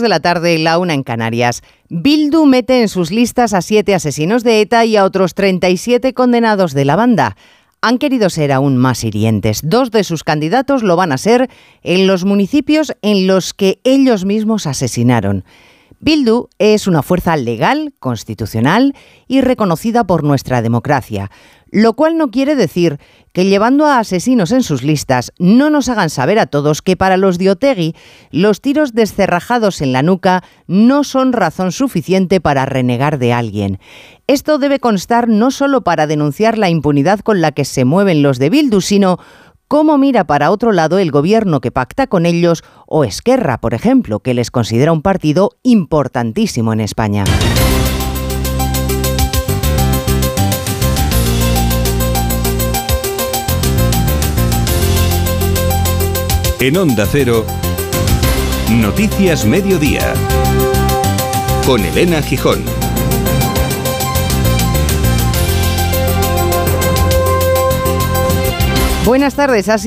de la tarde, la una en Canarias. Bildu mete en sus listas a siete asesinos de ETA y a otros 37 condenados de la banda. Han querido ser aún más hirientes. Dos de sus candidatos lo van a ser en los municipios en los que ellos mismos asesinaron. Bildu es una fuerza legal, constitucional y reconocida por nuestra democracia, lo cual no quiere decir que llevando a asesinos en sus listas no nos hagan saber a todos que para los de los tiros descerrajados en la nuca no son razón suficiente para renegar de alguien. Esto debe constar no solo para denunciar la impunidad con la que se mueven los de Bildu, sino cómo mira para otro lado el gobierno que pacta con ellos o Esquerra, por ejemplo, que les considera un partido importantísimo en España. En Onda Cero, Noticias Mediodía, con Elena Gijón. Buenas tardes. Ha